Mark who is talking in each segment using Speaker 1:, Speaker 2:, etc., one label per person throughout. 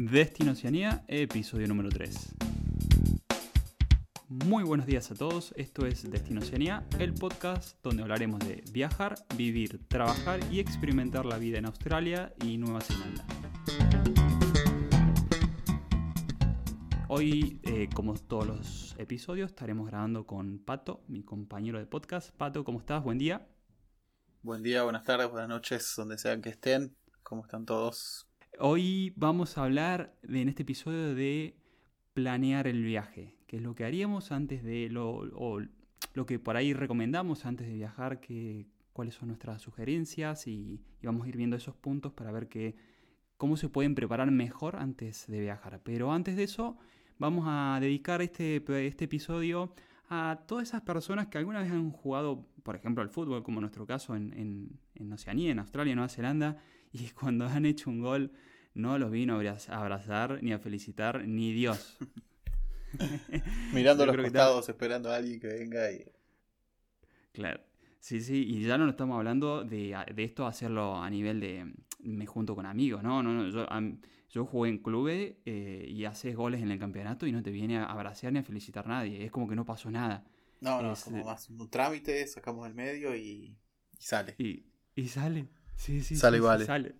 Speaker 1: Destino Oceanía, episodio número 3. Muy buenos días a todos, esto es Destino Oceanía, el podcast donde hablaremos de viajar, vivir, trabajar y experimentar la vida en Australia y Nueva Zelanda. Hoy, eh, como todos los episodios, estaremos grabando con Pato, mi compañero de podcast. Pato, ¿cómo estás? Buen día.
Speaker 2: Buen día, buenas tardes, buenas noches, donde sean que estén. ¿Cómo están todos?
Speaker 1: Hoy vamos a hablar en este episodio de planear el viaje, que es lo que haríamos antes de lo, o lo que por ahí recomendamos antes de viajar, que, cuáles son nuestras sugerencias y, vamos a ir viendo esos puntos para ver cómo se pueden preparar mejor antes de viajar. Pero antes de eso, vamos a dedicar este, este episodio a todas esas personas que alguna vez han jugado, por ejemplo, al fútbol, como en nuestro caso en, en, en Oceanía, en Australia, Nueva Zelanda, y cuando han hecho un gol no los vino a abrazar ni a felicitar ni Dios.
Speaker 2: Mirando los costados, esperando a alguien que venga y...
Speaker 1: Claro. Sí, sí, y ya no estamos hablando de, de, esto hacerlo a nivel de me junto con amigos, no, no, no. Yo, yo jugué en clubes eh, y haces goles en el campeonato y no te viene a abrazar ni a felicitar nadie. Es como que no pasó nada.
Speaker 2: No, no, es como más un trámite, sacamos el medio y, y sale.
Speaker 1: Y, y, sale. Sí, sí.
Speaker 2: Sale
Speaker 1: sí,
Speaker 2: vale.
Speaker 1: sale.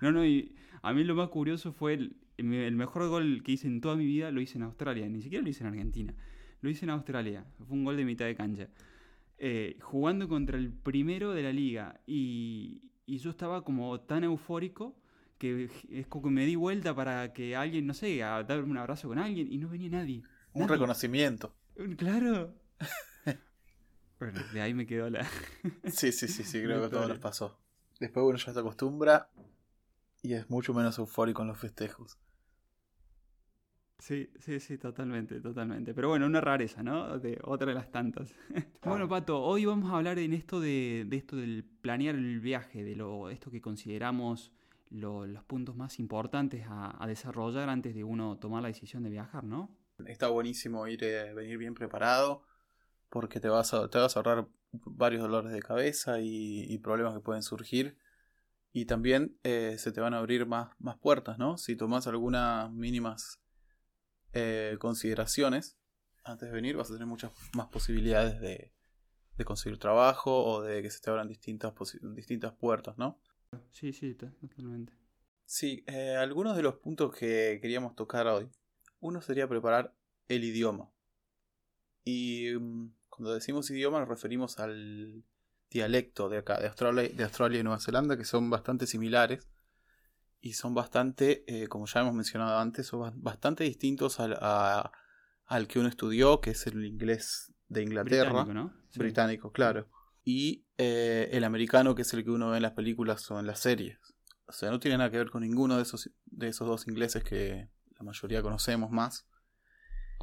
Speaker 1: No, no, y a mí lo más curioso fue el, el mejor gol que hice en toda mi vida lo hice en Australia. Ni siquiera lo hice en Argentina. Lo hice en Australia. Fue un gol de mitad de cancha. Eh, jugando contra el primero de la liga. Y, y yo estaba como tan eufórico que es como que me di vuelta para que alguien, no sé, a darme un abrazo con alguien y no venía nadie.
Speaker 2: Un
Speaker 1: nadie.
Speaker 2: reconocimiento.
Speaker 1: Claro. bueno, de ahí me quedó la...
Speaker 2: sí, sí, sí, sí, creo que todo les pasó. Después uno ya se acostumbra y es mucho menos eufórico en los festejos.
Speaker 1: Sí, sí, sí, totalmente, totalmente. Pero bueno, una rareza, ¿no? De otra de las tantas. bueno, Pato, hoy vamos a hablar en esto de, de esto del planear el viaje, de lo esto que consideramos lo, los puntos más importantes a, a, desarrollar antes de uno tomar la decisión de viajar, ¿no?
Speaker 2: Está buenísimo ir, eh, venir bien preparado porque te vas, a, te vas a ahorrar varios dolores de cabeza y, y problemas que pueden surgir. Y también eh, se te van a abrir más, más puertas, ¿no? Si tomas algunas mínimas eh, consideraciones antes de venir, vas a tener muchas más posibilidades de, de conseguir trabajo o de que se te abran distintas, distintas puertas, ¿no?
Speaker 1: Sí, sí, totalmente.
Speaker 2: Sí, eh, algunos de los puntos que queríamos tocar hoy. Uno sería preparar el idioma. Y um, cuando decimos idioma nos referimos al dialecto de acá, de Australia, de Australia y Nueva Zelanda, que son bastante similares. Y son bastante, eh, como ya hemos mencionado antes, son bastante distintos al, a, al que uno estudió, que es el inglés de Inglaterra.
Speaker 1: Británico, ¿no?
Speaker 2: Sí. Británico, claro y eh, el americano que es el que uno ve en las películas o en las series. O sea, no tiene nada que ver con ninguno de esos, de esos dos ingleses que la mayoría conocemos más.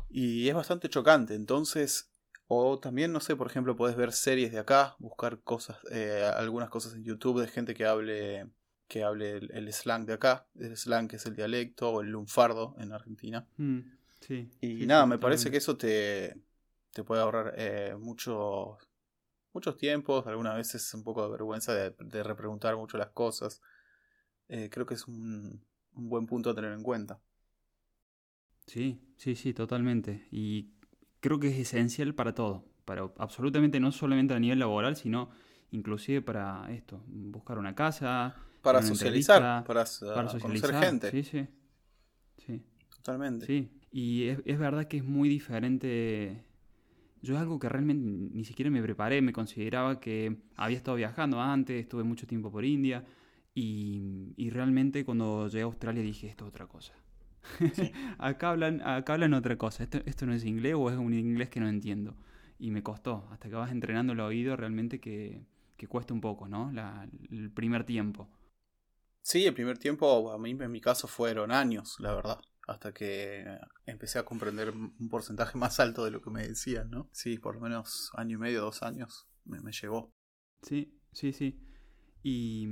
Speaker 2: Y es bastante chocante, entonces, o también, no sé, por ejemplo, podés ver series de acá, buscar cosas, eh, algunas cosas en YouTube de gente que hable, que hable el, el, slang de acá, el slang que es el dialecto o el lunfardo en Argentina.
Speaker 1: Mm, sí.
Speaker 2: Y
Speaker 1: sí,
Speaker 2: nada,
Speaker 1: sí,
Speaker 2: me parece que eso te, te puede ahorrar eh, mucho muchos tiempos, algunas veces un poco de vergüenza de, de repreguntar mucho las cosas. Eh, creo que es un, un, buen punto a tener en cuenta.
Speaker 1: Sí, sí, sí, totalmente. Y creo que es esencial para todo, para absolutamente no solamente a nivel laboral, sino inclusive para esto, buscar una casa,
Speaker 2: para
Speaker 1: una
Speaker 2: socializar, para,
Speaker 1: para socializar,
Speaker 2: conocer gente.
Speaker 1: Sí, sí. sí.
Speaker 2: Totalmente.
Speaker 1: Sí, y es, es verdad que es muy diferente yo es algo que realmente ni siquiera me preparé, me consideraba que había estado viajando antes, estuve mucho tiempo por India y, y realmente cuando llegué a Australia dije esto es otra cosa. Sí. acá, hablan, acá hablan otra cosa, esto, esto no es inglés o es un inglés que no entiendo. Y me costó, hasta que vas entrenando el oído realmente que, que cuesta un poco, ¿no? La, el primer tiempo.
Speaker 2: Sí, el primer tiempo a mí en mi caso fueron años, la verdad hasta que empecé a comprender un porcentaje más alto de lo que me decían, ¿no? Sí, por lo menos año y medio, dos años me, me llevó.
Speaker 1: Sí, sí, sí. Y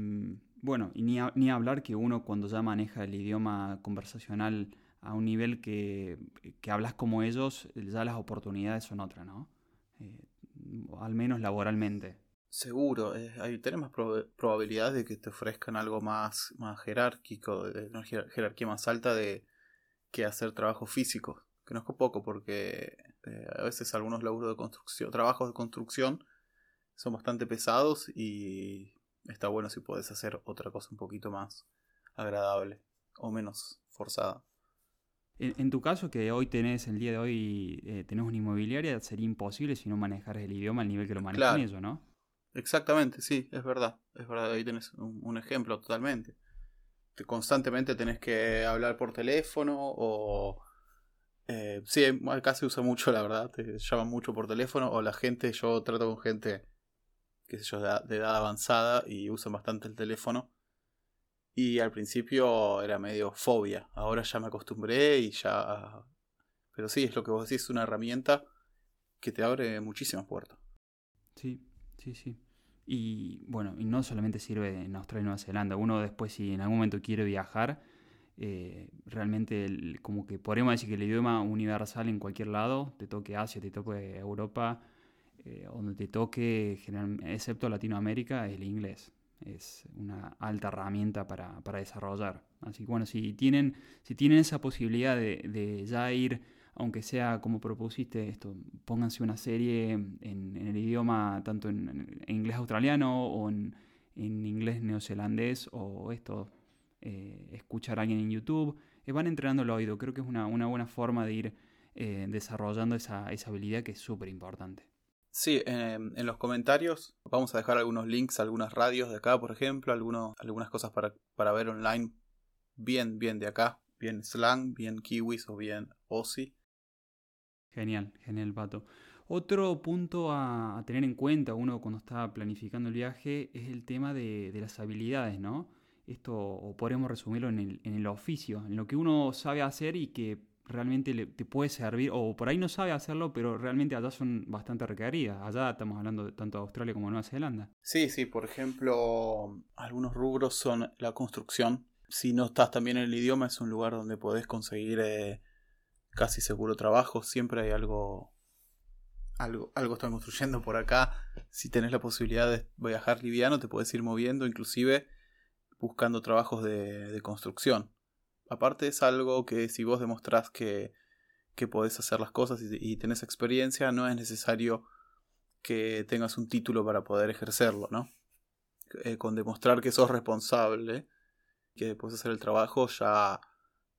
Speaker 1: bueno, y ni, a, ni hablar que uno cuando ya maneja el idioma conversacional a un nivel que, que hablas como ellos, ya las oportunidades son otras, ¿no? Eh, al menos laboralmente.
Speaker 2: Seguro, eh, hay, tenés más probabilidades de que te ofrezcan algo más, más jerárquico, de una jerarquía más alta de que hacer trabajo físico. Que no es poco, porque eh, a veces algunos laburos de construcción, trabajos de construcción, son bastante pesados y está bueno si puedes hacer otra cosa un poquito más agradable o menos forzada.
Speaker 1: En, tu caso, que hoy tenés, el día de hoy, eh, tenés una inmobiliaria, sería imposible si no manejaras el idioma al nivel que lo manejan ellos, ¿no?
Speaker 2: Exactamente, sí, es verdad. Es verdad, ahí tenés un, ejemplo totalmente. Constantemente tenés que hablar por teléfono o... Eh, sí, acá se usa mucho, la verdad, te llaman mucho por teléfono o la gente, yo trato con gente, qué sé yo, de edad avanzada y usan bastante el teléfono y al principio era medio fobia. Ahora ya me acostumbré y ya. Pero sí, es lo que vos decís, una herramienta que te abre muchísimas puertas.
Speaker 1: Sí, sí, sí. Y bueno, y no solamente sirve en Australia y Nueva Zelanda. Uno después, si en algún momento quiere viajar, eh, realmente como que podríamos decir que el idioma universal en cualquier lado, te toque Asia, te toque Europa, eh, donde te toque, excepto Latinoamérica, es el inglés es una alta herramienta para, desarrollar. Así que bueno, si tienen, si tienen esa posibilidad de, ya ir, aunque sea como propusiste esto, pónganse una serie en, el idioma tanto en, inglés australiano o en, inglés neozelandés o esto, eh, escuchar a alguien en YouTube, eh, van entrenando el oído. Creo que es una, buena forma de ir eh, desarrollando esa, esa habilidad que es súper importante.
Speaker 2: Sí, en los comentarios vamos a dejar algunos links algunas radios de acá, por ejemplo, algunas cosas para, para ver online bien, bien de acá, bien slang, bien kiwis o bien Aussie.
Speaker 1: Genial, genial, Pato. Otro punto a, tener en cuenta uno cuando está planificando el viaje es el tema de, de las habilidades, ¿no? Esto o podemos resumirlo en en el oficio, en lo que uno sabe hacer y que realmente le, te puede servir, o por ahí no sabe hacerlo, pero realmente allá son bastante requeridas. Allá estamos hablando de tanto de Australia como Nueva Zelanda.
Speaker 2: Sí, sí, por ejemplo, algunos rubros son la construcción. Si no estás también en el idioma, es un lugar donde podés conseguir eh, casi seguro trabajo. Siempre hay algo, algo, algo están construyendo por acá. Si tenés la posibilidad de viajar liviano, te puedes ir moviendo, inclusive buscando trabajos de, de construcción aparte es algo que si vos demostrás que, que podés hacer las cosas y, tenés experiencia, no es necesario que tengas un título para poder ejercerlo, ¿no? Eh, con demostrar que sos responsable, que puedes hacer el trabajo, ya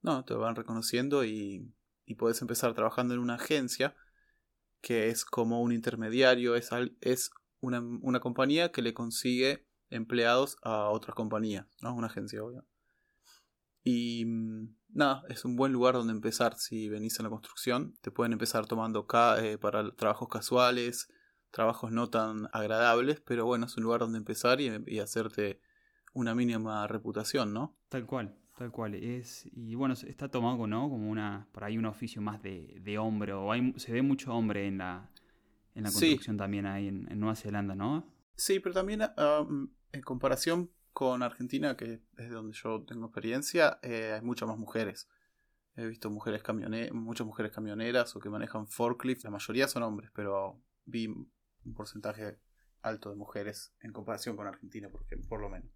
Speaker 2: no, te van reconociendo y, y puedes empezar trabajando en una agencia que es como un intermediario, es, es una, una compañía que le consigue empleados a otras compañías, ¿no? Una agencia, obvio. Y mm, nada, es un buen lugar donde empezar si venís en la construcción. Te pueden empezar tomando eh, para trabajos casuales, trabajos no tan agradables, pero bueno, es un lugar donde empezar y, hacerte una mínima reputación, ¿no?
Speaker 1: Tal cual, tal cual. Es, y bueno, está tomado, ¿no? Como una, por ahí un oficio más de, de hombre, o hay, se ve mucho hombre en la, en la construcción también ahí en, Nueva Zelanda, ¿no?
Speaker 2: Sí, pero también ah, mm, en comparación con Argentina, que es donde yo tengo experiencia, eh, hay muchas más mujeres. He visto mujeres camioneras, muchas mujeres camioneras o que manejan forklift. La mayoría son hombres, pero vi un porcentaje alto de mujeres en comparación con Argentina, por, por lo menos.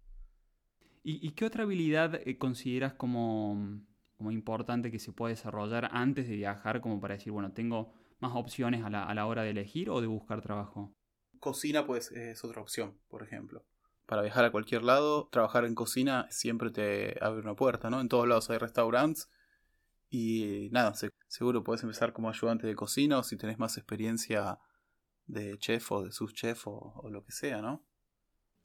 Speaker 1: ¿Y, qué otra habilidad eh, consideras como, como, importante que se pueda desarrollar antes de viajar, como para decir, bueno, tengo más opciones a la, a la hora de elegir o de buscar trabajo?
Speaker 2: Cocina, pues, es otra opción, por ejemplo para viajar a cualquier lado, trabajar en cocina siempre te abre una puerta, ¿no? En todos lados hay restaurantes y nada, seguro puedes empezar como ayudante de cocina o si tenés más experiencia de chef o de subchef o, o lo que sea, ¿no?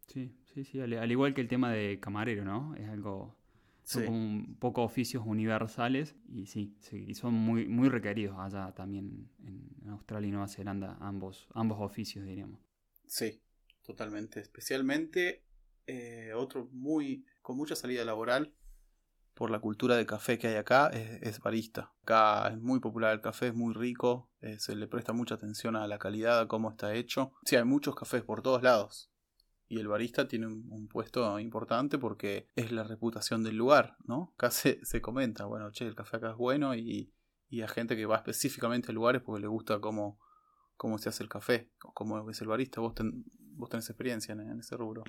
Speaker 1: Sí, sí, sí, al, igual que el tema de camarero, ¿no? Es algo, son como un poco oficios universales y sí, sí, son muy, muy requeridos allá también en Australia y Nueva Zelanda, ambos, ambos oficios, diríamos.
Speaker 2: Sí, totalmente. Especialmente eh, otro muy con mucha salida laboral por la cultura de café que hay acá es, barista. Acá es muy popular el café, es muy rico, eh, se le presta mucha atención a la calidad, a cómo está hecho. Sí, hay muchos cafés por todos lados. Y el barista tiene un, puesto importante porque es la reputación del lugar, ¿no? Acá se, comenta, bueno, che, el café acá es bueno y, y a gente que va específicamente a lugares porque le gusta cómo, cómo se hace el café, cómo es el barista. Vos vos tenés experiencia en, ese rubro.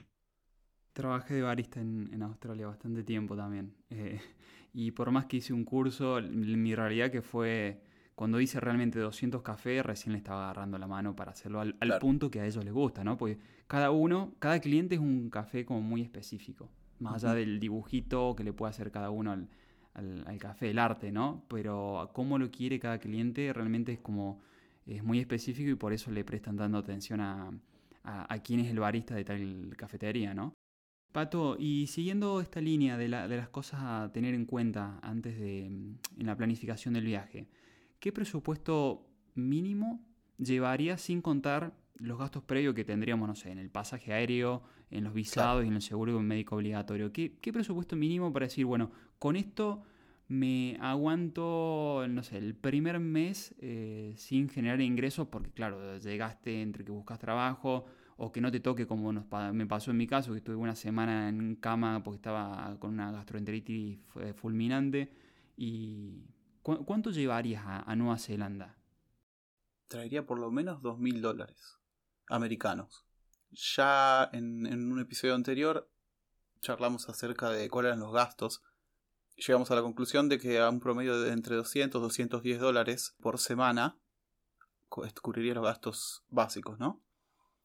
Speaker 1: Trabajé de barista en, Australia bastante tiempo también. Eh, y por más que hice un curso, mi realidad que fue cuando hice realmente 200 cafés, recién le estaba agarrando la mano para hacerlo al, punto que a ellos les gusta, ¿no? Porque cada uno, cada cliente es un café como muy específico, más allá del dibujito que le puede hacer cada uno al, café, el arte, ¿no? Pero cómo lo quiere cada cliente realmente es como, es muy específico y por eso le prestan dando atención a, a, quién es el barista de tal cafetería, ¿no? Pato, y siguiendo esta línea de, de, las cosas a tener en cuenta antes de en la planificación del viaje, ¿qué presupuesto mínimo llevaría sin contar los gastos previos que tendríamos, no sé, en el pasaje aéreo, en los visados y en el seguro médico obligatorio? ¿Qué, presupuesto mínimo para decir, bueno, con esto me aguanto, no sé, el primer mes eh, sin generar ingresos? Porque, claro, llegaste entre que buscas trabajo o que no te toque como nos, me pasó en mi caso, que estuve una semana en cama porque estaba con una gastroenteritis fulminante y ¿Cuánto llevarías a, Nueva Zelanda?
Speaker 2: Traería por lo menos dos mil dólares americanos. Ya en, un episodio anterior charlamos acerca de cuáles eran los gastos. Llegamos a la conclusión de que a un promedio de entre 200 y 210 dólares por semana cubriría los gastos básicos, ¿no?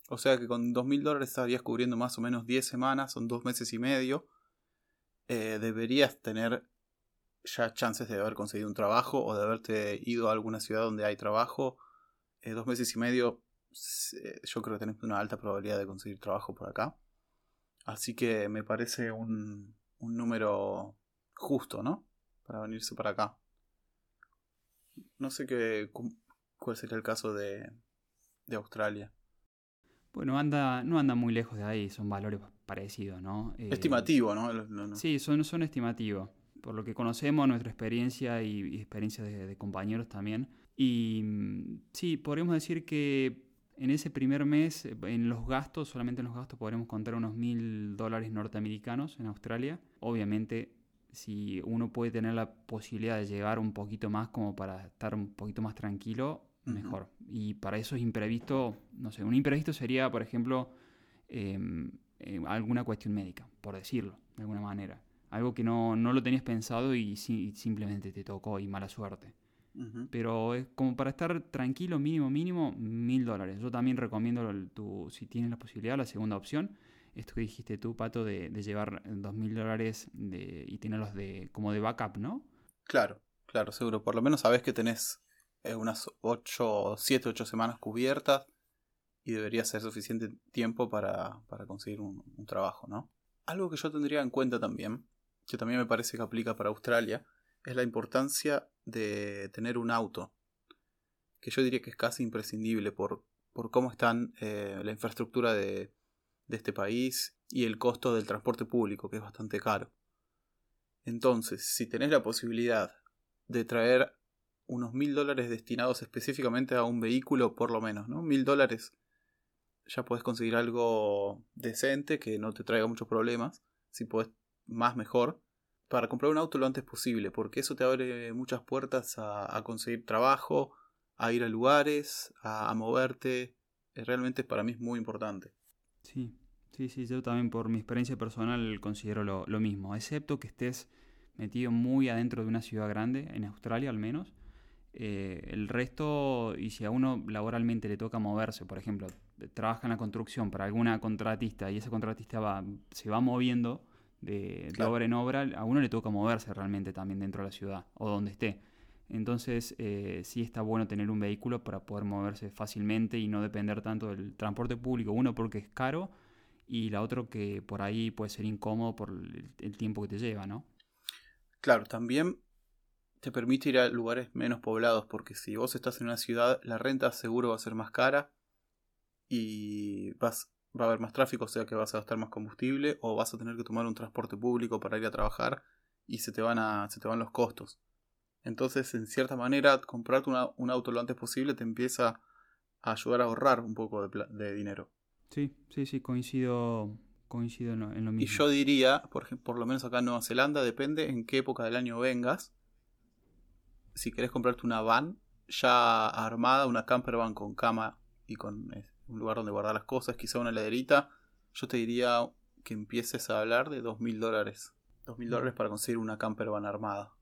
Speaker 2: O sea que con mil dólares estarías cubriendo más o menos 10 semanas, son dos meses y medio. Eh, deberías tener ya chances de haber conseguido un trabajo o de haberte ido a alguna ciudad donde hay trabajo. Eh, dos meses y medio, yo creo que tenés una alta probabilidad de conseguir trabajo por acá. Así que me parece un, un número justo, ¿no? Para venirse para acá. No sé qué, cuál sería el caso de, de Australia.
Speaker 1: Bueno, anda, no anda muy lejos de ahí, son valores parecidos, ¿no?
Speaker 2: Eh, Estimativo, ¿no?
Speaker 1: Sí, son, son estimativos por lo que conocemos, nuestra experiencia y, experiencia de, compañeros también. Y mm, sí, podríamos decir que en ese primer mes, en los gastos, solamente en los gastos podremos contar unos mil dólares norteamericanos en Australia. Obviamente, si uno puede tener la posibilidad de llegar un poquito más como para estar un poquito más tranquilo, mejor. Y para eso es imprevisto, no sé, un imprevisto sería, por ejemplo, em, eh, alguna cuestión médica, por decirlo, de alguna manera. Algo que no, lo tenías pensado y, simplemente te tocó y mala suerte. Pero es como para estar tranquilo, mínimo, mínimo, mil dólares. Yo también recomiendo, tu, si tienes la posibilidad, la segunda opción. Esto que dijiste tú, Pato, de, llevar dos mil dólares y tenerlos de, como de backup, ¿no?
Speaker 2: Claro, claro, seguro. Por lo menos sabes que tenés eh, unas 8, 7, 8 semanas cubiertas y debería ser suficiente tiempo para, conseguir un, un, trabajo, ¿no? Algo que yo tendría en cuenta también que también me parece que aplica para Australia, es la importancia de tener un auto, que yo diría que es casi imprescindible por, por cómo están eh, la infraestructura de, de este país y el costo del transporte público, que es bastante caro. Entonces, si tenés la posibilidad de traer unos mil dólares destinados específicamente a un vehículo, por lo menos, ¿no? Mil dólares ya puedes conseguir algo decente que no te traiga muchos problemas. Si puedes más mejor para comprar un auto lo antes posible, porque eso te abre muchas puertas a, conseguir trabajo, a ir a lugares, a, moverte. Realmente para mí es muy importante.
Speaker 1: Sí, sí, sí, yo también por mi experiencia personal considero lo, mismo, excepto que estés metido muy adentro de una ciudad grande, en Australia al menos. Eh, el resto, y si a uno laboralmente le toca moverse, por ejemplo, trabaja en la construcción para alguna contratista y ese contratista va, se va moviendo, de, obra en obra, a uno le toca moverse realmente también dentro de la ciudad o donde esté. Entonces eh, sí está bueno tener un vehículo para poder moverse fácilmente y no depender tanto del transporte público. Uno porque es caro y la otra que por ahí puede ser incómodo por el, tiempo que te lleva, ¿no?
Speaker 2: Claro, también te permite ir a lugares menos poblados porque si vos estás en una ciudad la renta seguro va a ser más cara y vas va a haber más tráfico, o sea que vas a gastar más combustible o vas a tener que tomar un transporte público para ir a trabajar y se te van, a, se te van los costos. Entonces, en cierta manera, comprarte un auto lo antes posible te empieza a ayudar a ahorrar un poco de, dinero.
Speaker 1: Sí, sí, sí, coincido, coincido en, lo, mismo.
Speaker 2: Y yo diría, por, por lo menos acá en Nueva Zelanda, depende en qué época del año vengas. Si querés comprarte una van ya armada, una camper van con cama y con un lugar donde guardar las cosas, quizá una heladerita, yo te diría que empieces a hablar de dos mil dólares. Dos mil dólares para conseguir una camper van armada.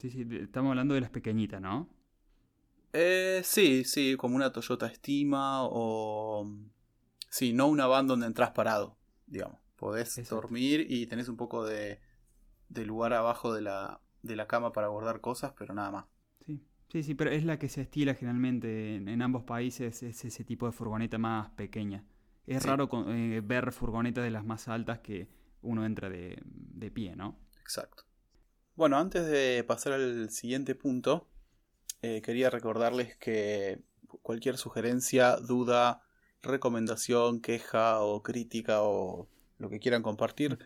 Speaker 1: Sí, sí, estamos hablando de las pequeñitas, ¿no?
Speaker 2: Eh, sí, sí, como una Toyota Estima o... Sí, no una van donde entras parado, digamos. Podés dormir y tenés un poco de, de lugar abajo de la, de la cama para guardar cosas, pero nada más.
Speaker 1: Sí, sí, sí, pero es la que se estila generalmente en, ambos países, es ese tipo de furgoneta más pequeña. Es raro eh, ver furgonetas de las más altas que uno entra de, de pie, ¿no?
Speaker 2: Exacto. Bueno, antes de pasar al siguiente punto, eh, quería recordarles que cualquier sugerencia, duda, recomendación, queja o crítica o lo que quieran compartir,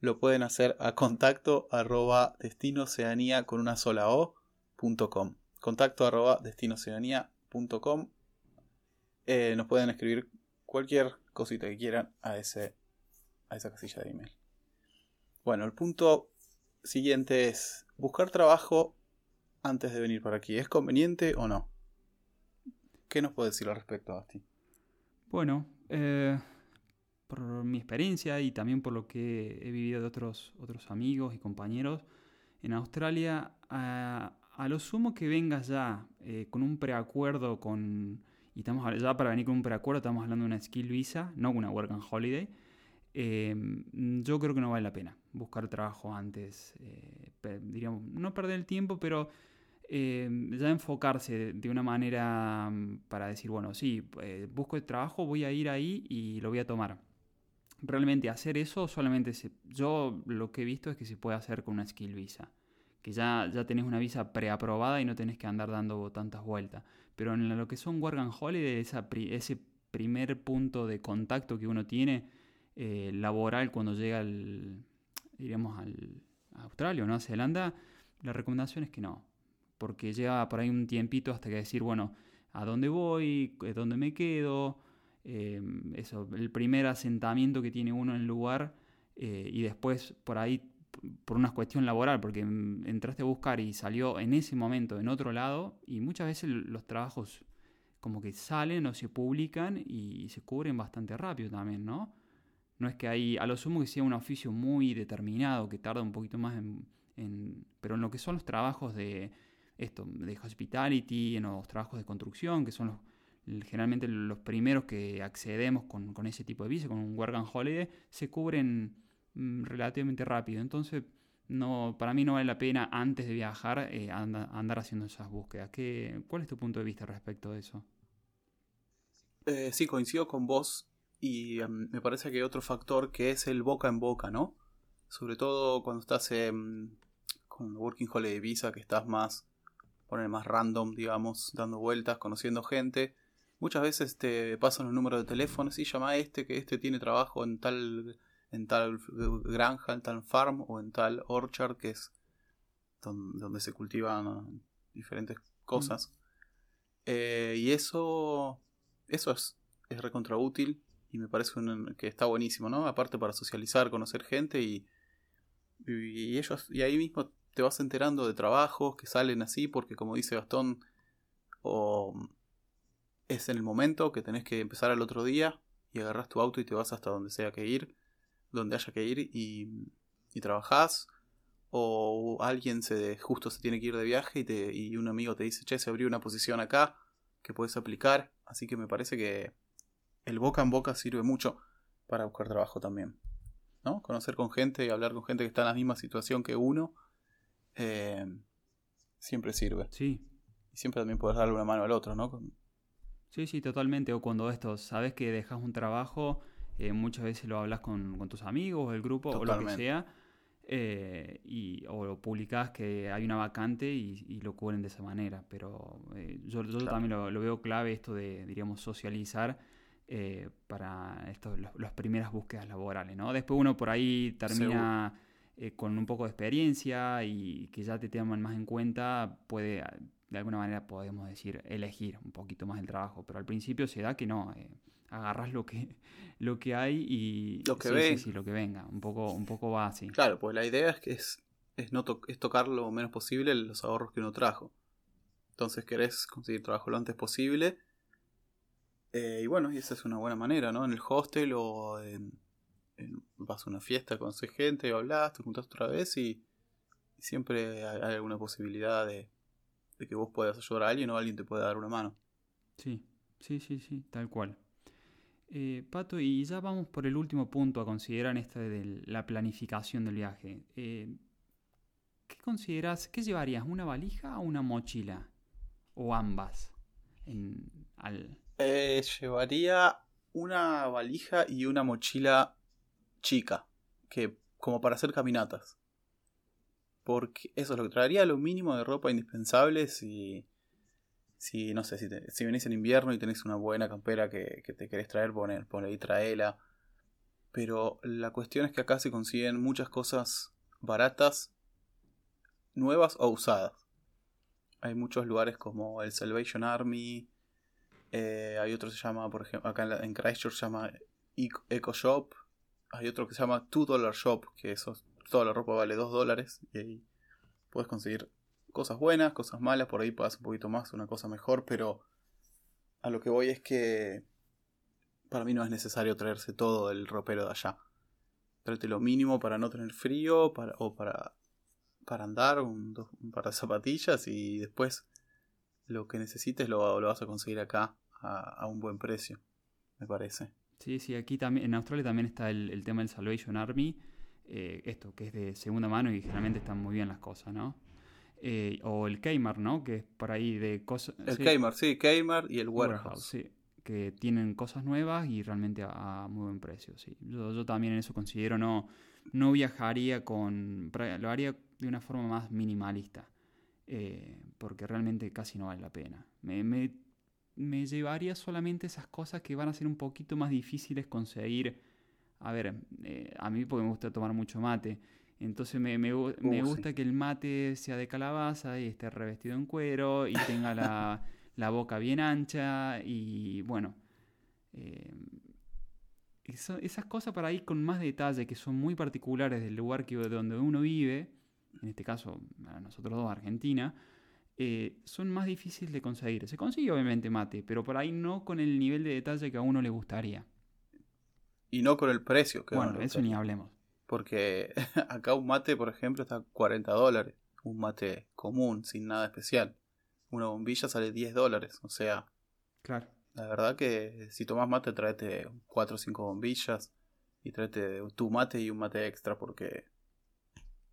Speaker 2: lo pueden hacer a contacto arroba destinoceanía con una sola o Contacto arroba destinoceanía.com. Eh, nos pueden escribir cualquier cosita que quieran a, ese, a esa casilla de email. Bueno, el punto siguiente es buscar trabajo antes de venir para aquí. ¿Es conveniente o no? ¿Qué nos puede decir al respecto, Basti?
Speaker 1: Bueno, eh, por mi experiencia y también por lo que he vivido de otros, otros amigos y compañeros, en Australia, a, lo sumo que vengas ya eh, con un preacuerdo con... Y estamos ya para venir con un preacuerdo, estamos hablando de una skill visa, no una work and holiday. Em, yo creo que no vale la pena buscar trabajo antes. Eh, diríamos, no perder el tiempo, pero em, ya enfocarse de una manera mm, para decir, bueno, sí, eh, busco el trabajo, voy a ir ahí y lo voy a tomar realmente hacer eso solamente yo lo que he visto es que se puede hacer con una skill visa. Que ya, ya tenés una visa preaprobada y no tenés que andar dando tantas vueltas. Pero en lo que son Work Holiday, ese primer punto de contacto que uno tiene eh, laboral cuando llega al, diríamos, al, a Australia o Nueva Zelanda, la recomendación es que no. Porque llega por ahí un tiempito hasta que decir, bueno, ¿a dónde voy? ¿Dónde me quedo? Em, eso, el primer asentamiento que tiene uno en el lugar eh, y después por ahí por una cuestión laboral, porque entraste a buscar y salió en ese momento en otro lado y muchas veces los trabajos como que salen o se publican y se cubren bastante rápido también, ¿no? No es que hay, a lo sumo que sea un oficio muy determinado, que tarda un poquito más en, pero en lo que son los trabajos de esto, de hospitality, en los trabajos de construcción, que son los generalmente los primeros que accedemos con, ese tipo de visa, con un Work and Holiday, se cubren mm, relativamente rápido. Entonces, no, para mí no vale la pena antes de viajar eh, andar haciendo esas búsquedas. ¿Qué, ¿Cuál es tu punto de vista respecto a eso?
Speaker 2: Eh, sí, coincido con vos y em, me parece que hay otro factor que es el boca en boca, ¿no? Sobre todo cuando estás con Working Holiday Visa, que estás más, poner más random, digamos, dando vueltas, conociendo gente Muchas veces te pasan los números de teléfono, y llama a este, que este tiene trabajo en tal, en tal granja, en tal farm o en tal orchard, que es donde, se cultivan diferentes cosas. Eh, y eso, eso es, es recontra útil y me parece que está buenísimo, ¿no? Aparte para socializar, conocer gente y, y, ellos, y ahí mismo te vas enterando de trabajos que salen así, porque como dice Gastón, o es en el momento que tenés que empezar al otro día y agarras tu auto y te vas hasta donde sea que ir, donde haya que ir y, y trabajás. O alguien se, justo se tiene que ir de viaje y, te, y un amigo te dice, che, se abrió una posición acá que puedes aplicar. Así que me parece que el boca en boca sirve mucho para buscar trabajo también. ¿no? Conocer con gente y hablar con gente que está en la misma situación que uno eh, siempre sirve.
Speaker 1: Sí.
Speaker 2: Y siempre también puedes darle una mano al otro, ¿no?
Speaker 1: Sí, sí, totalmente. O cuando esto, sabes que dejas un trabajo, eh, muchas veces lo hablas con, tus amigos, el grupo o lo que sea, eh, y, o publicas que hay una vacante y, lo cubren de esa manera. Pero eh, yo, también lo, veo clave esto de, diríamos, socializar para estos, las primeras búsquedas laborales, ¿no? Después uno por ahí termina... con un poco de experiencia y que ya te tengan más en cuenta, puede de alguna manera podemos decir elegir un poquito más el trabajo, pero al principio se da que no, eh, agarras lo que, lo que hay y
Speaker 2: lo que
Speaker 1: sí, lo que venga, un poco, un poco va así.
Speaker 2: Claro, pues la idea es que es, es, no es tocar lo menos posible los ahorros que uno trajo. Entonces querés conseguir trabajo lo antes posible Eh, y bueno, y esa es una buena manera, ¿no? En el hostel o en, vas a una fiesta, conoces gente, hablas, te juntas otra vez y, siempre hay, alguna posibilidad de, que vos puedas ayudar a alguien o alguien te pueda dar una mano.
Speaker 1: Sí, sí, sí, sí, tal cual. Eh, Pato, y ya vamos por el último punto a considerar en esta de la planificación del viaje. Eh, ¿Qué consideras? ¿Qué llevarías? ¿Una valija o una mochila? ¿O ambas?
Speaker 2: Eh, llevaría una valija y una mochila chica, que como para hacer caminatas. Porque eso es lo que traería lo mínimo de ropa indispensable si, si no sé, si, si venís en invierno y tenés una buena campera que, te querés traer, poner, ponle y traela. Pero la cuestión es que acá se consiguen muchas cosas baratas, nuevas o usadas. Hay muchos lugares como el Salvation Army, eh, hay otro que se llama, por ejemplo, acá en, en Christchurch se llama Eco Shop, hay otro que se llama 2 Dollar Shop, que eso, toda la ropa vale 2 dólares y ahí puedes conseguir cosas buenas, cosas malas, por ahí pagas un poquito más, una cosa mejor, pero a lo que voy es que para mí no es necesario traerse todo el ropero de allá. Tráete lo mínimo para no tener frío para, o para, para andar, un, par de zapatillas y después lo que necesites lo, lo vas a conseguir acá a, a un buen precio, me parece.
Speaker 1: Sí, sí, aquí también, en Australia también está el, tema del Salvation Army, eh, esto, que es de segunda mano y generalmente están muy bien las cosas, ¿no? Eh, o el Kmart, ¿no? Que es por ahí de cosas...
Speaker 2: El sí. Kmart, sí, Kmart y el Warehouse.
Speaker 1: sí, que tienen cosas nuevas y realmente a, muy buen precio, sí. Yo, también en eso considero no, no viajaría con... Lo haría de una forma más minimalista, eh, porque realmente casi no vale la pena. Me, me me llevaría solamente esas cosas que van a ser un poquito más difíciles conseguir. A ver, eh, a mí porque me gusta tomar mucho mate. Entonces me, me, uh, gusta que el mate sea de calabaza y esté revestido en cuero y tenga la, la boca bien ancha y bueno. Eh, esas cosas para ir con más detalle que son muy particulares del lugar que, de donde uno vive, en este caso a nosotros dos, Argentina, eh, son más difíciles de conseguir. Se consigue obviamente mate, pero por ahí no con el nivel de detalle que a uno le gustaría.
Speaker 2: Y no con el precio que
Speaker 1: Bueno, eso ni hablemos.
Speaker 2: Porque acá un mate, por ejemplo, está 40 dólares. Un mate común, sin nada especial. Una bombilla sale 10 dólares. O sea.
Speaker 1: Claro.
Speaker 2: La verdad que si tomas mate, tráete 4 o 5 bombillas. Y tráete tu mate y un mate extra porque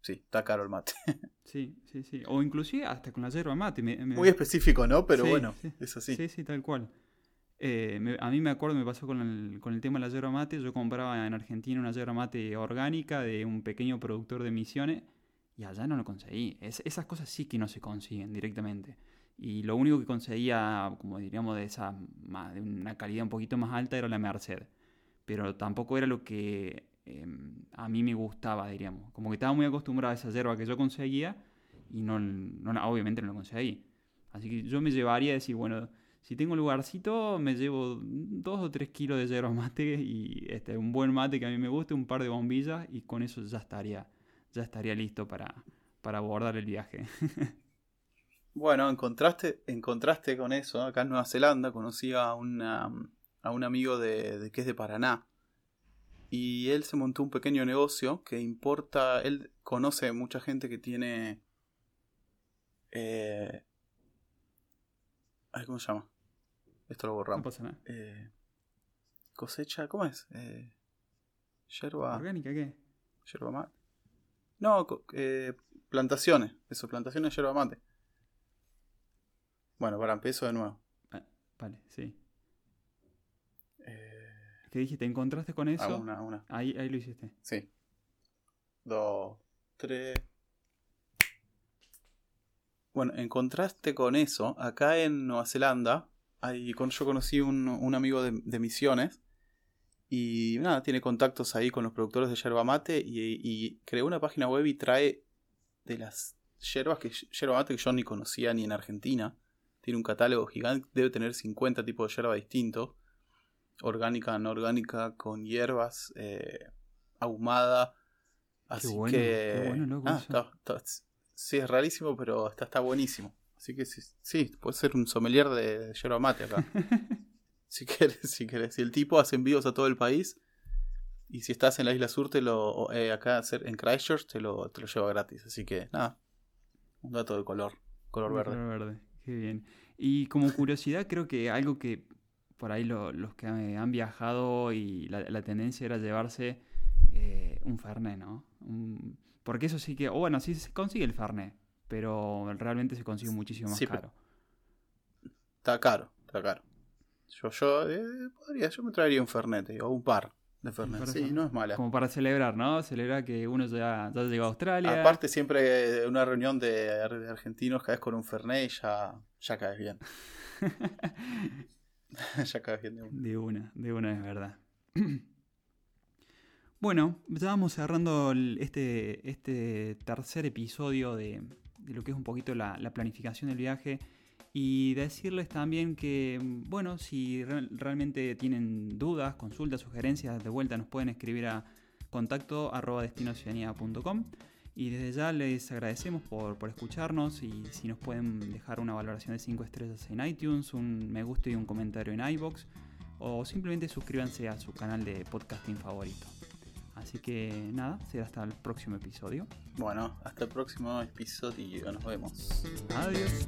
Speaker 2: sí, está caro el mate.
Speaker 1: sí, sí, sí. O inclusive hasta con la yerba mate.
Speaker 2: Muy específico, ¿no? Pero bueno, es así.
Speaker 1: Sí, sí, tal cual. Eh, a mí me acuerdo, me pasó con el, con el tema de la yerba mate. Yo compraba en Argentina una yerba mate orgánica de un pequeño productor de misiones y allá no lo conseguí. esas cosas sí que no se consiguen directamente. Y lo único que conseguía, como diríamos, de, esa, de una calidad un poquito más alta era la Merced. Pero tampoco era lo que Em, a mí me gustaba, diríamos. Como que estaba muy acostumbrado a esa hierba que yo conseguía y no, no obviamente no lo conseguí. Así que yo me llevaría a decir, bueno, si tengo un lugarcito, me llevo dos o tres kilos de hierba mate y este, un buen mate que a mí me guste, un par de bombillas y con eso ya estaría, ya estaría listo para, para abordar el viaje.
Speaker 2: bueno, en contraste, en contraste con eso, acá en Nueva Zelanda conocí a, una, a un amigo de que es de Paraná y él se montó un pequeño negocio que importa, él conoce mucha gente que tiene... Eh, ¿Cómo se llama? Esto lo borramos.
Speaker 1: No pasa nada.
Speaker 2: Eh, cosecha, ¿cómo es? Eh, yerba...
Speaker 1: ¿Orgánica qué?
Speaker 2: Yerba mate. No, eh, plantaciones. Eso, plantaciones de yerba mate. Bueno, para empezar de nuevo.
Speaker 1: Ah, vale, sí. ¿Qué dijiste? ¿Encontraste con eso?
Speaker 2: una, una.
Speaker 1: Ahí, ahí lo hiciste.
Speaker 2: Sí. Dos, tres. Bueno, en contraste con eso, acá en Nueva Zelanda, hay, yo conocí un, un amigo de, misiones y nada, tiene contactos ahí con los productores de yerba mate y, y, creó una página web y trae de las yerbas que yerba mate que yo ni conocía ni en Argentina. Tiene un catálogo gigante, debe tener 50 tipos de yerba distintos orgánica, no orgánica, con hierbas, eh, ahumada. Así que. ah, sí, es rarísimo, pero está, está buenísimo. Así que sí, sí, puede ser un sommelier de, yerba mate acá. Si quieres, si quieres. Si el tipo hace envíos a todo el país. Y si estás en la isla sur, te lo. Eh, acá en Christchurch, te lo, te lo lleva gratis. Así que, nada. Un dato de color. Color verde.
Speaker 1: Color verde. Qué bien. Y como curiosidad, creo que algo que por ahí los que han viajado y la, tendencia era llevarse eh, un Fernet, ¿no? porque eso sí que. O bueno, sí se consigue el Fernet. Pero realmente se consigue muchísimo más caro.
Speaker 2: Está caro, está caro. Yo, yo eh, podría, yo me traería un Fernet, o un par de Fernet. Sí, no es mala.
Speaker 1: Como para celebrar, ¿no? Celebrar que uno ya, ya llegó a Australia.
Speaker 2: Aparte, siempre una reunión de, argentinos caes con un Fernet y ya, ya caes bien. ya bien de una.
Speaker 1: De una, de es verdad. bueno, vamos cerrando este, este tercer episodio de, lo que es un poquito la planificación del viaje y decirles también que, bueno, si realmente tienen dudas, consultas, sugerencias, de vuelta nos pueden escribir a contacto arroba y desde ya les agradecemos por, por, escucharnos y si nos pueden dejar una valoración de 5 estrellas en iTunes, un me gusta y un comentario en iBox o simplemente suscríbanse a su canal de podcasting favorito. Así que nada, será hasta el próximo episodio.
Speaker 2: Bueno, hasta el próximo episodio, nos vemos.
Speaker 1: Adiós.